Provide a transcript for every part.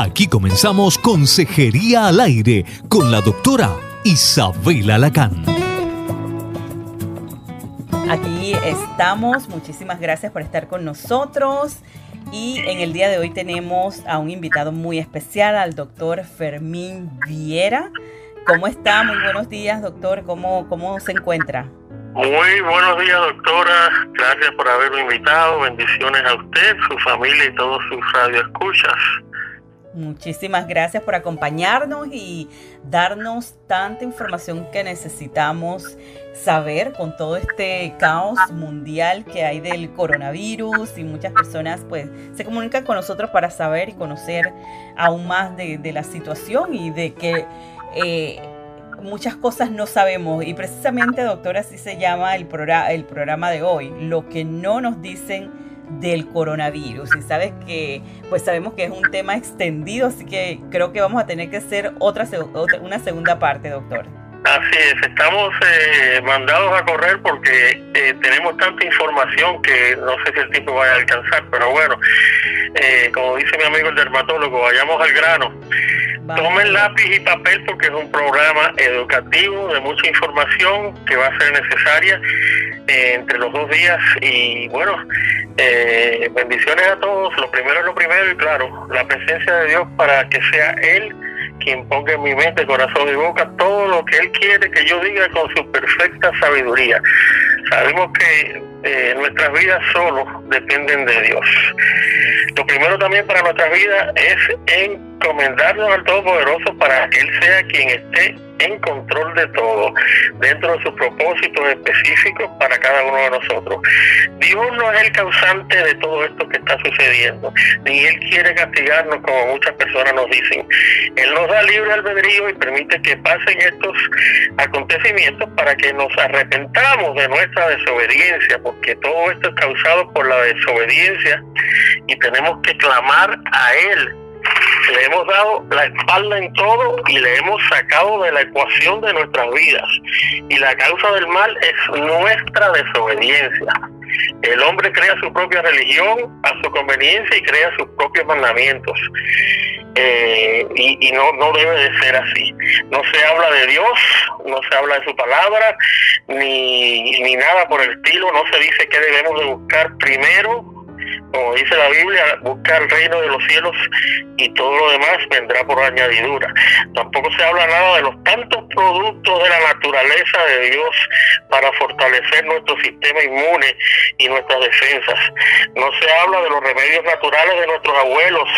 Aquí comenzamos Consejería al Aire con la doctora Isabela Lacán. Aquí estamos, muchísimas gracias por estar con nosotros. Y en el día de hoy tenemos a un invitado muy especial, al doctor Fermín Viera. ¿Cómo está? Muy buenos días, doctor. ¿Cómo, cómo se encuentra? Muy buenos días, doctora. Gracias por haberme invitado. Bendiciones a usted, su familia y todos sus radioescuchas. Muchísimas gracias por acompañarnos y darnos tanta información que necesitamos saber con todo este caos mundial que hay del coronavirus y muchas personas pues se comunican con nosotros para saber y conocer aún más de, la situación y de que eh, muchas cosas no sabemos. Y precisamente doctora así se llama el, el programa de hoy, lo que no nos dicen del coronavirus y sabes que pues sabemos que es un tema extendido así que creo que vamos a tener que hacer otra, otra una segunda parte doctor Así es, estamos eh, mandados a correr porque eh, tenemos tanta información que no sé si el tiempo vaya a alcanzar, pero bueno, eh, como dice mi amigo el dermatólogo, vayamos al grano. Tomen lápiz y papel porque es un programa educativo de mucha información que va a ser necesaria entre los dos días y bueno, bendiciones a todos. Lo primero es lo primero y claro, la presencia de Dios para que sea Él quien ponga en mi mente, corazón y boca todo lo que Él quiere que yo diga con su perfecta sabiduría. Sabemos que eh, nuestras vidas solo dependen de Dios. Lo primero también para nuestras vidas es encomendarnos al Todopoderoso para que Él sea quien esté en control de todo, dentro de sus propósitos específicos para cada uno de nosotros. Dios no es el causante de todo esto que está sucediendo, ni Él quiere castigarnos como muchas personas nos dicen. Él nos da libre albedrío y permite que pasen estos acontecimientos para que nos arrepentamos de nuestra desobediencia, porque todo esto es causado por la desobediencia y tenemos que clamar a Él le hemos dado la espalda en todo y le hemos sacado de la ecuación de nuestras vidas. Y la causa del mal es nuestra desobediencia. El hombre crea su propia religión a su conveniencia y crea sus propios mandamientos. Eh, y, no, no debe de ser así. No se habla de Dios, no se habla de su palabra, ni, ni nada por el estilo. No se dice que debemos de buscar primero como dice la Biblia, busca el reino de los cielos y todo lo demás vendrá por añadidura. Tampoco se habla nada de los tantos productos de la naturaleza de Dios para fortalecer nuestro sistema inmune y nuestras defensas. No se habla de los remedios naturales de nuestros abuelos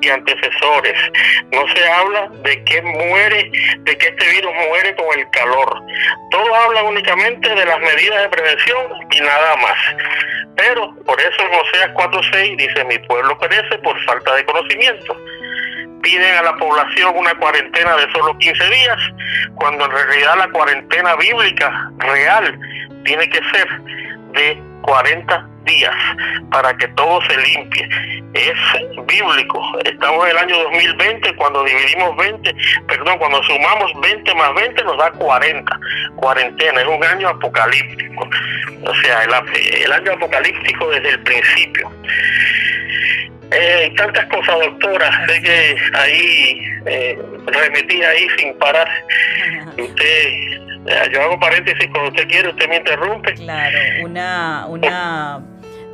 y antecesores. No se habla de que muere, de que este virus muere con el calor. Todos hablan únicamente de las medidas de prevención y nada más. Pero por eso en Oseas 4.6 dice, mi pueblo perece por falta de conocimiento. Piden a la población una cuarentena de solo 15 días, cuando en realidad la cuarentena bíblica real tiene que ser de 40 días para que todo se limpie. Es bíblico. Estamos en el año 2020, cuando dividimos 20, perdón, cuando sumamos 20 más 20 nos da 40. Cuarentena, es un año apocalíptico. O sea, el, año apocalíptico desde el principio. Eh, tantas cosas, doctora. Sé que ahí eh, remetí ahí sin parar. Usted eh, yo hago paréntesis cuando usted quiere, usted me interrumpe. Claro, una, una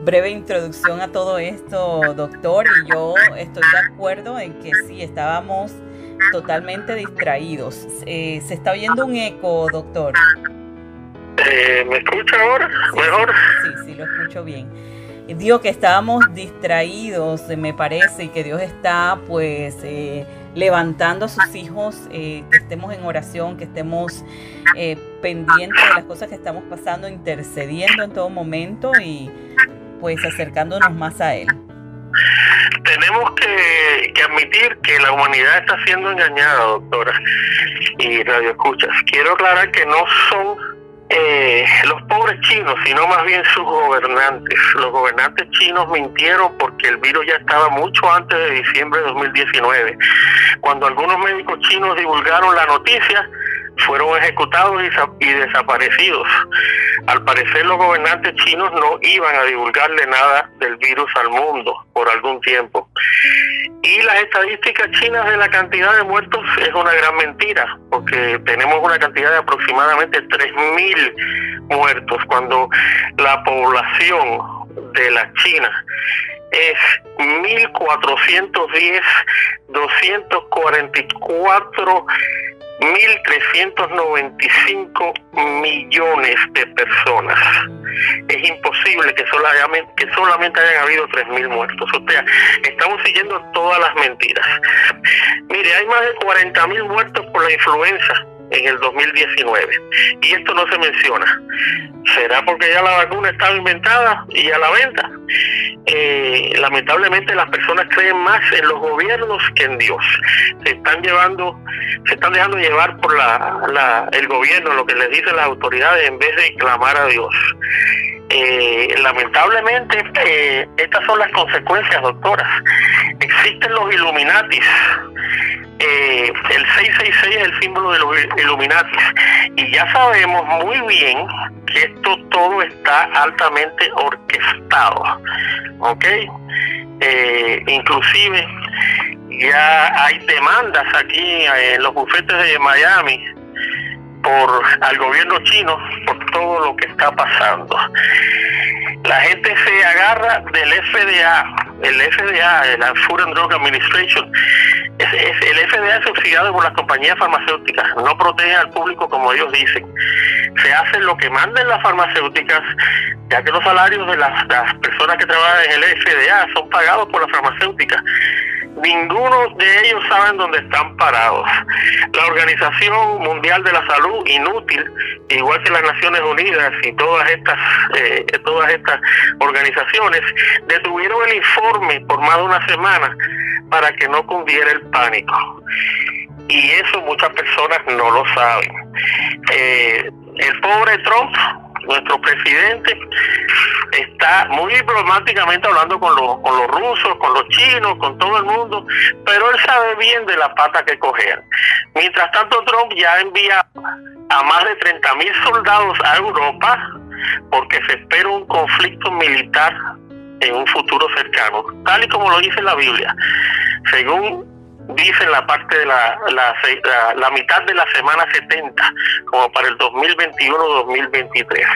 breve introducción a todo esto, doctor, y yo estoy de acuerdo en que sí, estábamos totalmente distraídos. Eh, se está oyendo un eco, doctor. Eh, ¿Me escucha ahora? ¿Mejor? Sí, sí, lo escucho bien. Digo que estábamos distraídos, me parece, y que Dios está pues eh, levantando a sus hijos, que estemos en oración, que estemos pendientes de las cosas que estamos pasando, intercediendo en todo momento y pues acercándonos más a Él? Tenemos que, admitir que la humanidad está siendo engañada, doctora, y radio escuchas. Quiero aclarar que no son eh, los pobres chinos, sino más bien sus gobernantes. Los gobernantes chinos mintieron porque el virus ya estaba mucho antes de diciembre de 2019. Cuando algunos médicos chinos divulgaron la noticia, fueron ejecutados y, desaparecidos. Al parecer los gobernantes chinos no iban a divulgarle nada del virus al mundo por algún tiempo. Y las estadísticas chinas de la cantidad de muertos es una gran mentira, porque tenemos una cantidad de aproximadamente 3.000 muertos, cuando la población de la China es 1.410, 244 1.395 millones de personas. Es imposible que solamente, que solamente hayan habido 3.000 muertos. O sea, estamos siguiendo todas las mentiras. Mire, hay más de 40.000 muertos por la influenza en el 2019. Y esto no se menciona. ¿Será porque ya la vacuna estaba inventada y a la venta? Eh, lamentablemente las personas creen más en los gobiernos que en Dios. Se están llevando, se están dejando llevar por la, el gobierno, lo que les dicen las autoridades, en vez de clamar a Dios. Eh, lamentablemente, eh, estas son las consecuencias, doctoras. Existen los Illuminatis, eh, el 666 es el símbolo de los Illuminati. Y ya sabemos muy bien que esto todo está altamente orquestado. ¿Ok? Eh, inclusive ya hay demandas aquí en los bufetes de Miami por al gobierno chino por todo lo que está pasando. La gente se agarra del FDA, el FDA, la Food and Drug Administration, el FDA es subsidiado por las compañías farmacéuticas, no protege al público como ellos dicen. Se hace lo que manden las farmacéuticas, ya que los salarios de las, personas que trabajan en el FDA son pagados por las farmacéuticas. Ninguno de ellos saben dónde están parados. La Organización Mundial de la Salud, inútil, igual que las Naciones Unidas y todas estas, eh, todas estas organizaciones, detuvieron el informe por más de una semana para que no cundiera el pánico. Y eso muchas personas no lo saben. Eh, el pobre Trump, nuestro presidente, está muy diplomáticamente hablando con los, con los rusos, con los chinos, con todo el mundo, pero él sabe bien de la pata que coger. Mientras tanto, Trump ya envía a más de 30 mil soldados a Europa porque se espera un conflicto militar en un futuro cercano, tal y como lo dice la Biblia. Según dice la parte de la, la, mitad de la semana 70, como para el 2021-2023.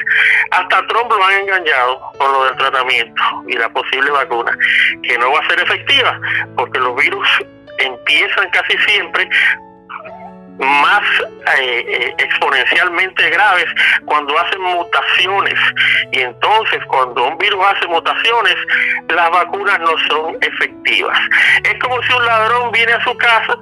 Hasta Trump lo han engañado con lo del tratamiento y la posible vacuna, que no va a ser efectiva, porque los virus empiezan casi siempre más eh, eh, exponencialmente graves cuando hacen mutaciones. Y entonces cuando un virus hace mutaciones las vacunas no son efectivas. Es como si un ladrón viene a su casa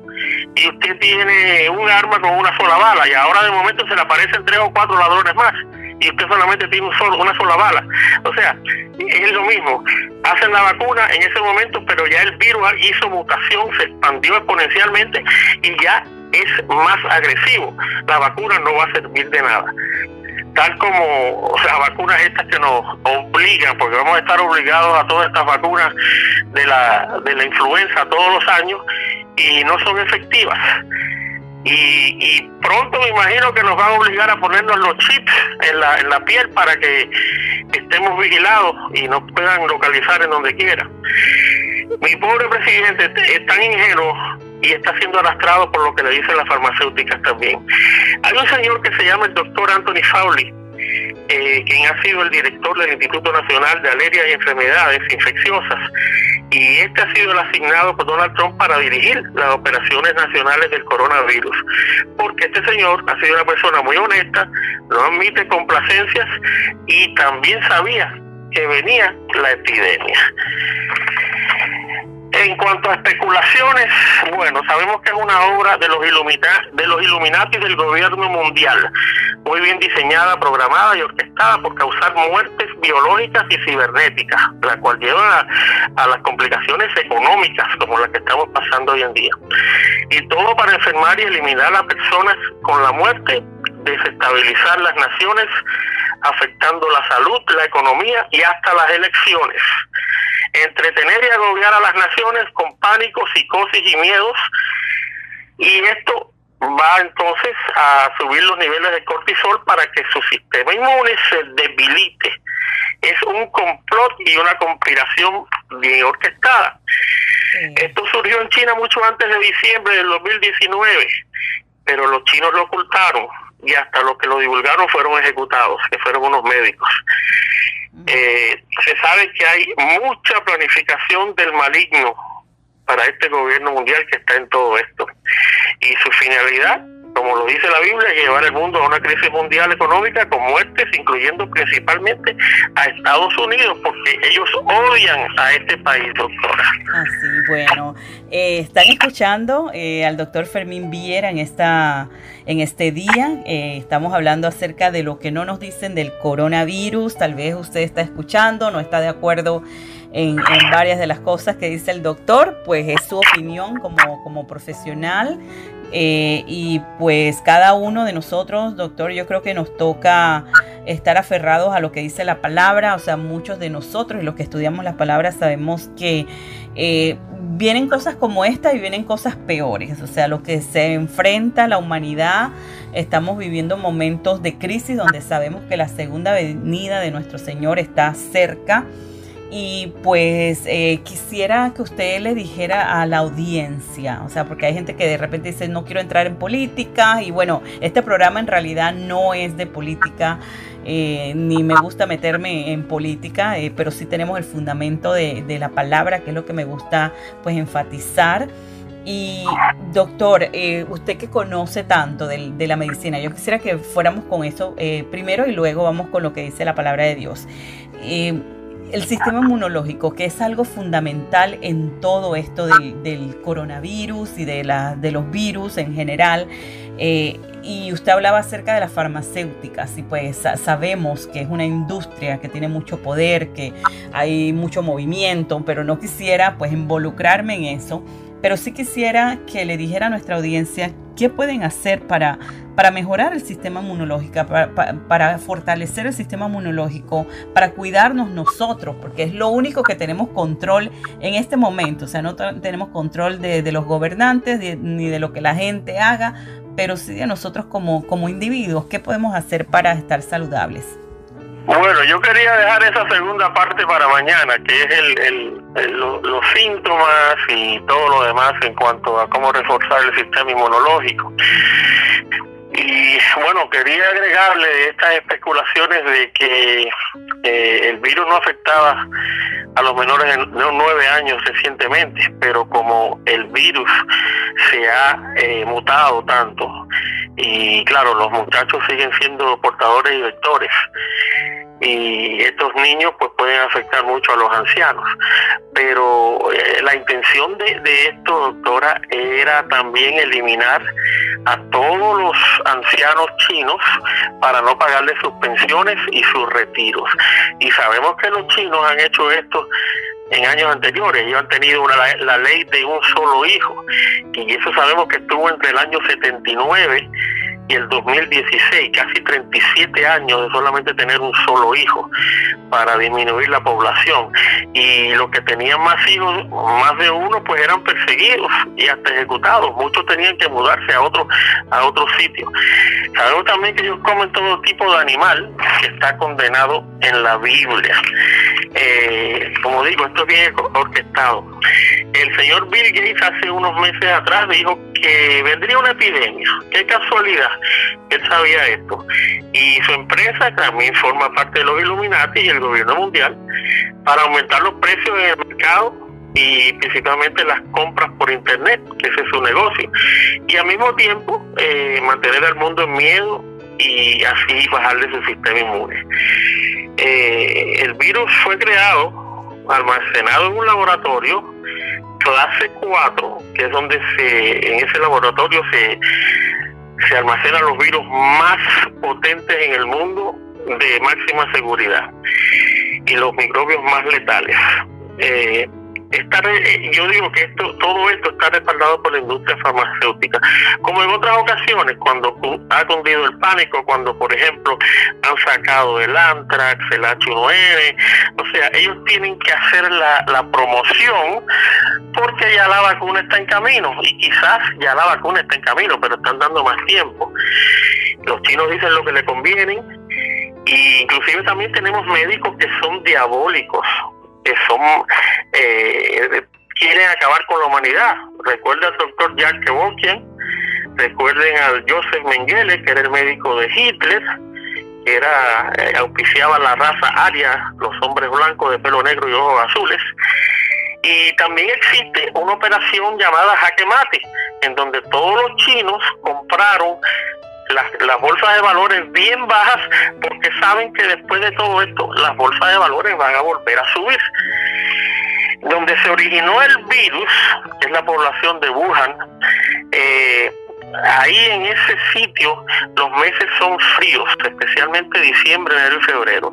y usted tiene un arma con una sola bala y ahora de momento se le aparecen tres o cuatro ladrones más y usted solamente tiene un solo, una sola bala. O sea es lo mismo. Hacen la vacuna en ese momento pero ya el virus hizo mutación se expandió exponencialmente y ya es más agresivo. La vacuna no va a servir de nada. Tal como las vacunas estas que nos obligan, porque vamos a estar obligados a todas estas vacunas de la, de la influenza todos los años y no son efectivas. Y, y, pronto me imagino que nos van a obligar a ponernos los chips en la, en la piel para que estemos vigilados y nos puedan localizar en donde quiera. Mi pobre presidente es tan ingenuo y está siendo arrastrado por lo que le dicen las farmacéuticas también. Hay un señor que se llama el doctor Anthony Fowley, eh, quien ha sido el director del Instituto Nacional de Alergias y Enfermedades Infecciosas, y este ha sido el asignado por Donald Trump para dirigir las operaciones nacionales del coronavirus, porque este señor ha sido una persona muy honesta, no admite complacencias y también sabía que venía la epidemia. En cuanto a especulaciones, bueno, sabemos que es una obra de los, de los Illuminati del gobierno mundial, muy bien diseñada, programada y orquestada por causar muertes biológicas y cibernéticas, la cual lleva a, las complicaciones económicas como las que estamos pasando hoy en día. Y todo para enfermar y eliminar a personas con la muerte, desestabilizar las naciones, afectando la salud, la economía y hasta las elecciones entretener y agobiar a las naciones con pánico, psicosis y miedos. Y esto va entonces a subir los niveles de cortisol para que su sistema inmune se debilite. es un complot y una conspiración bien orquestada. Esto surgió en China mucho antes de diciembre del 2019, pero los chinos lo ocultaron y hasta los que lo divulgaron fueron ejecutados, que fueron unos médicos. Eh, se sabe que hay mucha planificación del maligno para este gobierno mundial que está en todo esto. Y su finalidad como lo dice la Biblia, llevar el mundo a una crisis mundial económica con muertes, incluyendo principalmente a Estados Unidos, porque ellos odian a este país, doctora. Así, bueno, eh, están escuchando eh, al doctor Fermín Viera en esta en este día. Eh, estamos hablando acerca de lo que no nos dicen del coronavirus. Tal vez usted está escuchando, no está de acuerdo en, en, varias de las cosas que dice el doctor, pues es su opinión como, como profesional. Eh, y pues cada uno de nosotros, doctor, yo creo que nos toca estar aferrados a lo que dice la palabra. O sea, muchos de nosotros, los que estudiamos las palabras, sabemos que eh, vienen cosas como esta y vienen cosas peores. O sea, lo que se enfrenta la humanidad, estamos viviendo momentos de crisis donde sabemos que la segunda venida de nuestro Señor está cerca. Y pues eh, quisiera que usted le dijera a la audiencia, o sea, porque hay gente que de repente dice no quiero entrar en política y bueno, este programa en realidad no es de política, eh, ni me gusta meterme en política, eh, pero sí tenemos el fundamento de, la palabra, que es lo que me gusta pues enfatizar. Y doctor, usted que conoce tanto de, de, la medicina, yo quisiera que fuéramos con eso primero y luego vamos con lo que dice la palabra de Dios el sistema inmunológico, que es algo fundamental en todo esto del, coronavirus y de, la, los virus en general. Eh, y usted hablaba acerca de las farmacéuticas y pues sabemos que es una industria que tiene mucho poder, que hay mucho movimiento, pero no quisiera pues involucrarme en eso, pero sí quisiera que le dijera a nuestra audiencia qué pueden hacer para para mejorar el sistema inmunológico, para, fortalecer el sistema inmunológico, para cuidarnos nosotros, porque es lo único que tenemos control en este momento. O sea, no tenemos control de, los gobernantes ni de lo que la gente haga, pero sí de nosotros como, como individuos. ¿Qué podemos hacer para estar saludables? Bueno, yo quería dejar esa segunda parte para mañana, que es el, los síntomas y todo lo demás en cuanto a cómo reforzar el sistema inmunológico. Y bueno, quería agregarle estas especulaciones de que eh, el virus no afectaba a los menores de nueve años recientemente, pero como el virus se ha eh, mutado tanto, y claro, los muchachos siguen siendo portadores y vectores, y estos niños pues pueden afectar mucho a los ancianos. Pero eh, la intención de, de, esto, doctora, era también eliminar a todos los ancianos chinos para no pagarles sus pensiones y sus retiros. Y sabemos que los chinos han hecho esto en años anteriores. Ellos han tenido una, la ley de un solo hijo. Y eso sabemos que estuvo entre el año 79 y el 2016, casi 37 años de solamente tener un solo hijo para disminuir la población. Y los que tenían más hijos, más de uno, pues eran perseguidos y hasta ejecutados. Muchos tenían que mudarse a otro, a otro sitio. Sabemos también que ellos comen todo tipo de animal que está condenado en la Biblia. Eh, como digo, esto es bien orquestado. El señor Bill Gates hace unos meses atrás dijo que vendría una epidemia. Qué casualidad, él sabía esto. Y su empresa también forma parte de los Illuminati y el gobierno mundial para aumentar los precios en el mercado y principalmente las compras por internet, que ese es su negocio. Y al mismo tiempo eh, mantener al mundo en miedo y así bajarle su sistema inmune. Eh, el virus fue creado, almacenado en un laboratorio clase 4, que es donde se, en ese laboratorio se, se almacenan los virus más potentes en el mundo de máxima seguridad y los microbios más letales. Eh, eh, yo digo que esto, todo esto está respaldado por la industria farmacéutica. Como en otras ocasiones, cuando ha cundido el pánico, cuando por ejemplo han sacado el Antrax, el H1N, o sea, ellos tienen que hacer la, la promoción porque ya la vacuna está en camino y quizás ya la vacuna está en camino, pero están dando más tiempo. Los chinos dicen lo que le conviene Y inclusive también tenemos médicos que son diabólicos, que son eh, quieren acabar con la humanidad. Recuerda al doctor Jack Kevorkian, recuerden al Joseph Mengele, que era el médico de Hitler, que era eh, auspiciaba la raza aria, los hombres blancos de pelo negro y ojos azules. Y también existe una operación llamada jaque mate, en donde todos los chinos compraron las, bolsas de valores bien bajas porque saben que después de todo esto las bolsas de valores van a volver a subir. Donde se originó el virus, que es la población de Wuhan, eh, ahí en ese sitio los meses son fríos, especialmente diciembre, enero y febrero.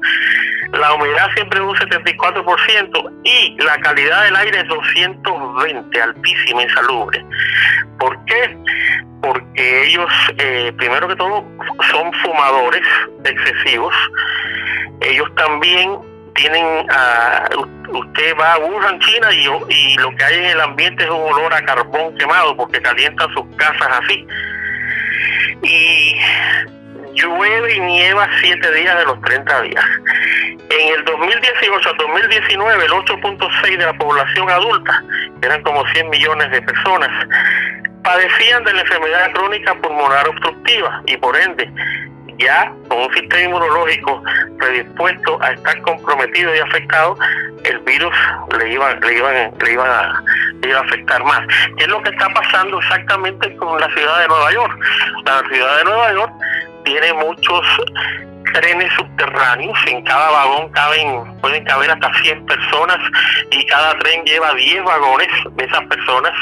La humedad siempre es un 74% y la calidad del aire es 220, altísima, insalubre. ¿Por qué? Porque ellos, eh, primero que todo, son fumadores excesivos. Ellos también tienen, a, usted va a Wuhan, China, y, y lo que hay en el ambiente es un olor a carbón quemado porque calientan sus casas así. Y llueve y nieva siete días de los 30 días. En el 2018 al 2019, el 8.6 de la población adulta, eran como 100 millones de personas, padecían de la enfermedad crónica pulmonar obstructiva y por ende ya con un sistema inmunológico predispuesto a estar comprometido y afectado, el virus le iba, le iba, le iba, a, le iba a afectar más. ¿Qué es lo que está pasando exactamente con la ciudad de Nueva York? La ciudad de Nueva York tiene muchos trenes subterráneos, en cada vagón caben, pueden caber hasta 100 personas y cada tren lleva 10 vagones de esas personas.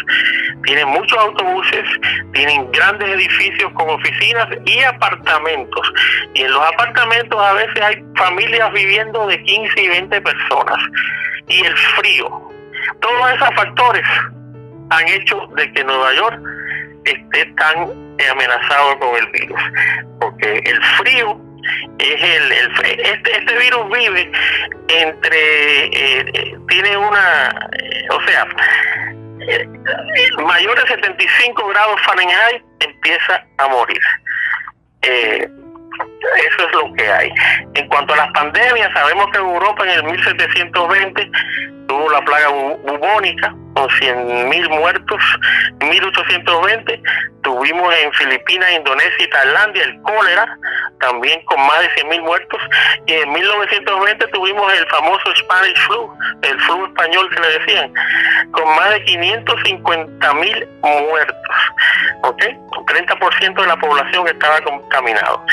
Tienen muchos autobuses, tienen grandes edificios con oficinas y apartamentos. Y en los apartamentos a veces hay familias viviendo de 15 y 20 personas. Y el frío. Todos esos factores han hecho de que Nueva York esté tan amenazado con el virus. Porque el frío es el, este, este virus vive entre eh, tiene una eh, o sea eh, mayor de 75 grados Fahrenheit empieza a morir eso es lo que hay. En cuanto a las pandemias, sabemos que Europa en el 1720 tuvo la plaga bubónica con 100.000 muertos. En 1820 tuvimos en Filipinas, Indonesia y Tailandia el cólera, también con más de 100.000 muertos. Y en 1920 tuvimos el famoso Spanish flu, el flu español que le decían, con más de 550.000 muertos. ¿Ok? 30% de la población estaba contaminado.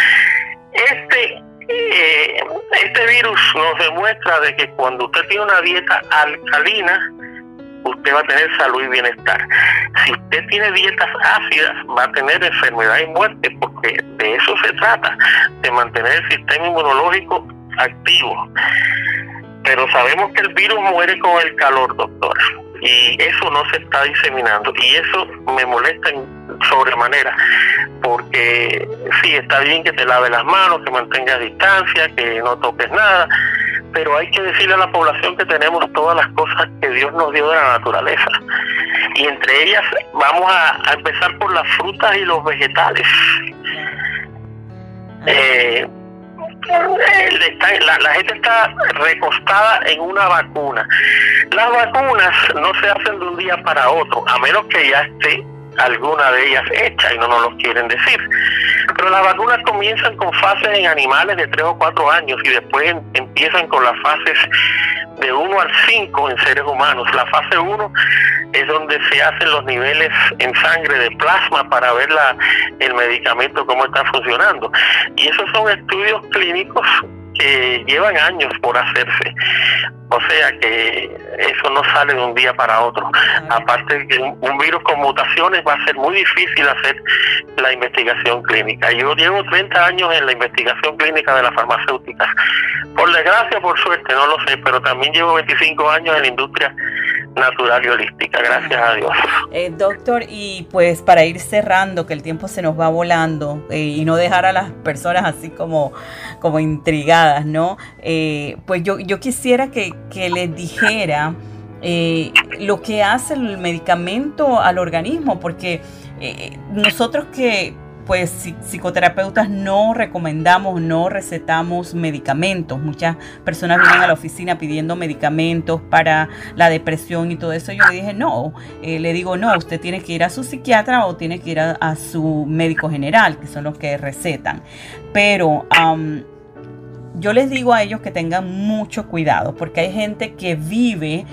Este eh, este virus nos demuestra de que cuando usted tiene una dieta alcalina, usted va a tener salud y bienestar. Si usted tiene dietas ácidas, va a tener enfermedad y muerte, porque de eso se trata, de mantener el sistema inmunológico activo. Pero sabemos que el virus muere con el calor, doctor, y eso no se está diseminando, y eso me molesta sobremanera, porque sí, está bien que te lave las manos, que mantengas distancia, que no toques nada, pero hay que decirle a la población que tenemos todas las cosas que Dios nos dio de la naturaleza. Y entre ellas vamos a, empezar por las frutas y los vegetales. Eh, la, la, gente está recostada en una vacuna. Las vacunas no se hacen de un día para otro, a menos que ya esté alguna de ellas hecha y no nos lo quieren decir. Pero las vacunas comienzan con fases en animales de 3 o 4 años y después empiezan con las fases de 1 al 5 en seres humanos. La fase 1 es donde se hacen los niveles en sangre de plasma para ver la, el medicamento cómo está funcionando. Y esos son estudios clínicos que llevan años por hacerse. O sea que eso no sale de un día para otro. Aparte de que un virus con mutaciones va a ser muy difícil hacer la investigación clínica. Yo llevo 30 años en la investigación clínica de las farmacéuticas. Por desgracia, por suerte, no lo sé, pero también llevo 25 años en la industria natural y holística, gracias a Dios. Eh, doctor, y pues para ir cerrando, que el tiempo se nos va volando eh, y no dejar a las personas así como, como intrigadas, ¿no? Eh, pues yo, yo quisiera que, que les dijera lo que hace el medicamento al organismo, porque nosotros que pues psicoterapeutas no recomendamos, no recetamos medicamentos. Muchas personas vienen a la oficina pidiendo medicamentos para la depresión y todo eso. Yo le dije, no, eh, le digo, no, usted tiene que ir a su psiquiatra o tiene que ir a, su médico general, que son los que recetan. Pero yo les digo a ellos que tengan mucho cuidado, porque hay gente que vive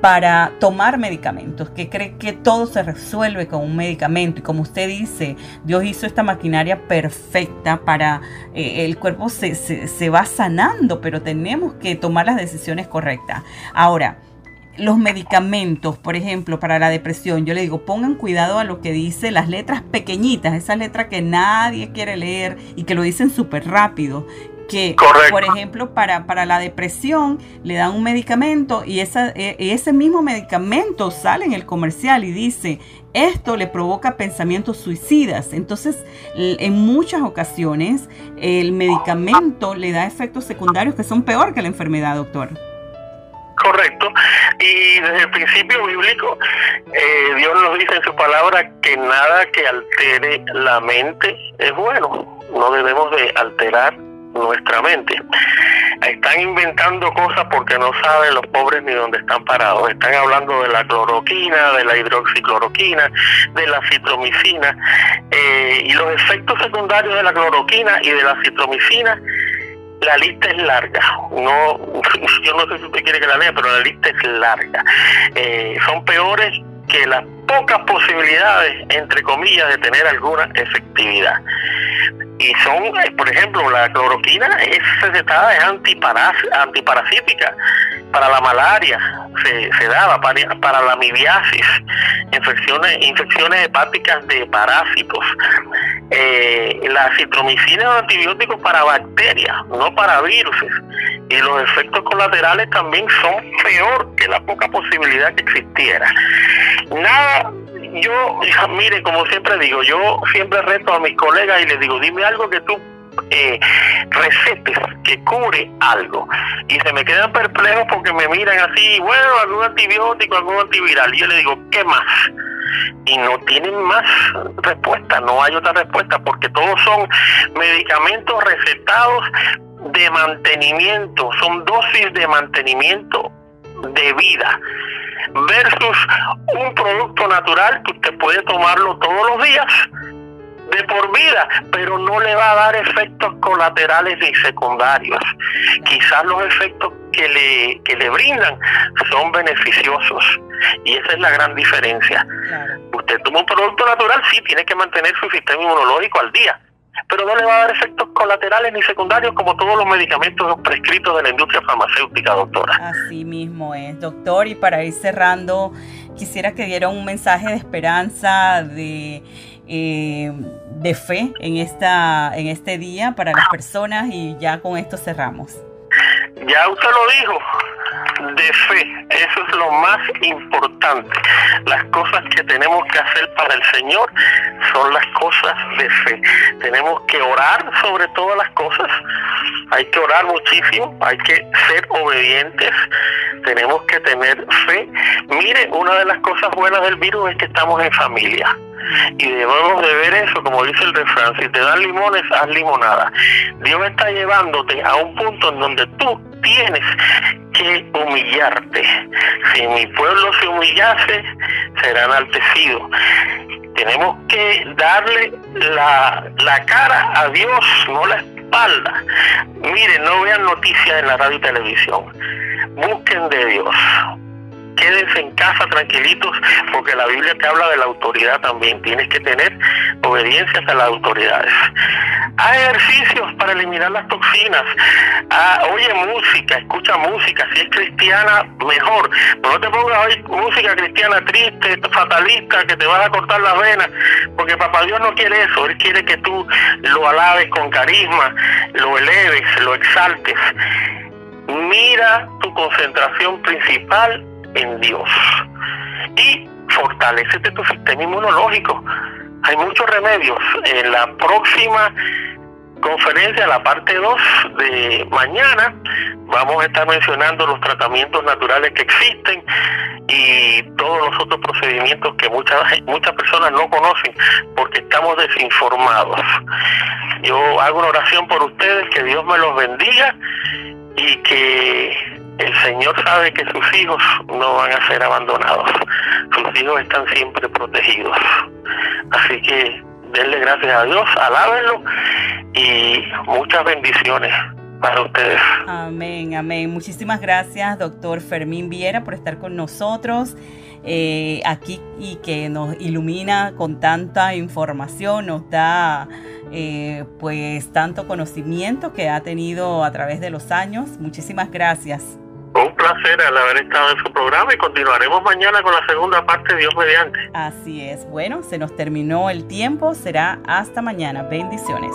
para tomar medicamentos, que cree que todo se resuelve con un medicamento. Y como usted dice, Dios hizo esta maquinaria perfecta para eh, el cuerpo se, se va sanando, pero tenemos que tomar las decisiones correctas. Ahora, los medicamentos, por ejemplo, para la depresión, yo le digo, pongan cuidado a lo que dice las letras pequeñitas, esas letras que nadie quiere leer y que lo dicen súper rápido, que, por ejemplo, para, para la depresión le dan un medicamento y esa, e, ese mismo medicamento sale en el comercial y dice, esto le provoca pensamientos suicidas. Entonces, en muchas ocasiones, el medicamento le da efectos secundarios que son peor que la enfermedad, doctor. Correcto. Y desde el principio bíblico, eh, Dios nos dice en su palabra que nada que altere la mente es bueno. No debemos de alterar nuestra mente. Están inventando cosas porque no saben los pobres ni dónde están parados. Están hablando de la cloroquina, de la hidroxicloroquina, de la citromicina eh, y los efectos secundarios de la cloroquina y de la citromicina. La lista es larga. No, yo no sé si usted quiere que la lea, pero la lista es larga. Eh, son peores que las pocas posibilidades, entre comillas, de tener alguna efectividad y son, eh, por ejemplo, la cloroquina es recetada, es antiparasítica para la malaria, se, se daba para, para, la amibiasis, infecciones, infecciones hepáticas de parásitos. Eh, la citromicina es un antibiótico para bacterias, no para virus. Y los efectos colaterales también son peor que la poca posibilidad que existiera. Nada yo, mire, como siempre digo, yo siempre reto a mis colegas y les digo, dime algo que tú eh, recetes que cure algo. Y se me quedan perplejos porque me miran así, bueno, algún antibiótico, algún antiviral. Y yo le digo, ¿qué más? Y no tienen más respuesta, no hay otra respuesta, porque todos son medicamentos recetados de mantenimiento, son dosis de mantenimiento de vida versus un producto natural que usted puede tomarlo todos los días de por vida, pero no le va a dar efectos colaterales ni secundarios. Quizás los efectos que le, que le brindan son beneficiosos y esa es la gran diferencia. Usted toma un producto natural, sí, tiene que mantener su sistema inmunológico al día, pero no le va a dar efectos colaterales ni secundarios como todos los medicamentos prescritos de la industria farmacéutica, doctora. Así mismo es, doctor. Y para ir cerrando, quisiera que diera un mensaje de esperanza, de, eh, de fe en, esta, en este día para las personas y ya con esto cerramos. Ya usted lo dijo, de fe, eso es lo más importante. Las cosas que tenemos que hacer para el Señor son las cosas de fe. Tenemos que orar sobre todas las cosas, hay que orar muchísimo, hay que ser obedientes, tenemos que tener fe. Mire, una de las cosas buenas del virus es que estamos en familia. Y debemos de ver eso, como dice el refrán, si te dan limones, haz limonada. Dios está llevándote a un punto en donde tú tienes que humillarte. Si mi pueblo se humillase, será enaltecido. Tenemos que darle la, la cara a Dios, no la espalda. Miren, no vean noticias en la radio y televisión. Busquen de Dios quédense en casa tranquilitos, porque la Biblia te habla de la autoridad también. Tienes que tener obediencia a las autoridades. Hay ejercicios para eliminar las toxinas. Ah, oye música, escucha música. Si es cristiana, mejor. no te pongas hoy música cristiana triste, fatalista, que te vas a cortar las venas, porque papá Dios no quiere eso. Él quiere que tú lo alabes con carisma, lo eleves, lo exaltes. Mira tu concentración principal en Dios. Y fortalecete tu sistema inmunológico. Hay muchos remedios. En la próxima conferencia, la parte 2 de mañana, vamos a estar mencionando los tratamientos naturales que existen y todos los otros procedimientos que muchas muchas personas no conocen porque estamos desinformados. Yo hago una oración por ustedes, que Dios me los bendiga y que el Señor sabe que sus hijos no van a ser abandonados. Sus hijos están siempre protegidos. Así que denle gracias a Dios, alábenlo y muchas bendiciones para ustedes. Amén, amén. Muchísimas gracias, doctor Fermín Viera, por estar con nosotros. Eh, aquí y que nos ilumina con tanta información, nos da eh, pues tanto conocimiento que ha tenido a través de los años. Muchísimas gracias. Un placer al haber estado en su programa y continuaremos mañana con la segunda parte, Dios mediante. Así es. Bueno, se nos terminó el tiempo, será hasta mañana. Bendiciones.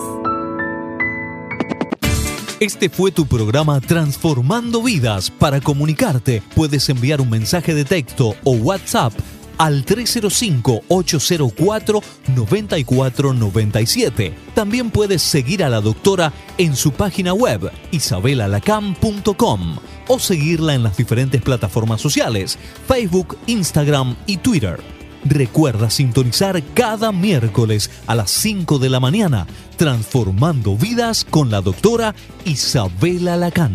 Este fue tu programa Transformando Vidas. Para comunicarte, puedes enviar un mensaje de texto o WhatsApp al 305-804-9497. También puedes seguir a la doctora en su página web isabelalacam.com o seguirla en las diferentes plataformas sociales, Facebook, Instagram y Twitter. Recuerda sintonizar cada miércoles a las 5 de la mañana, transformando vidas con la doctora Isabela Lacan.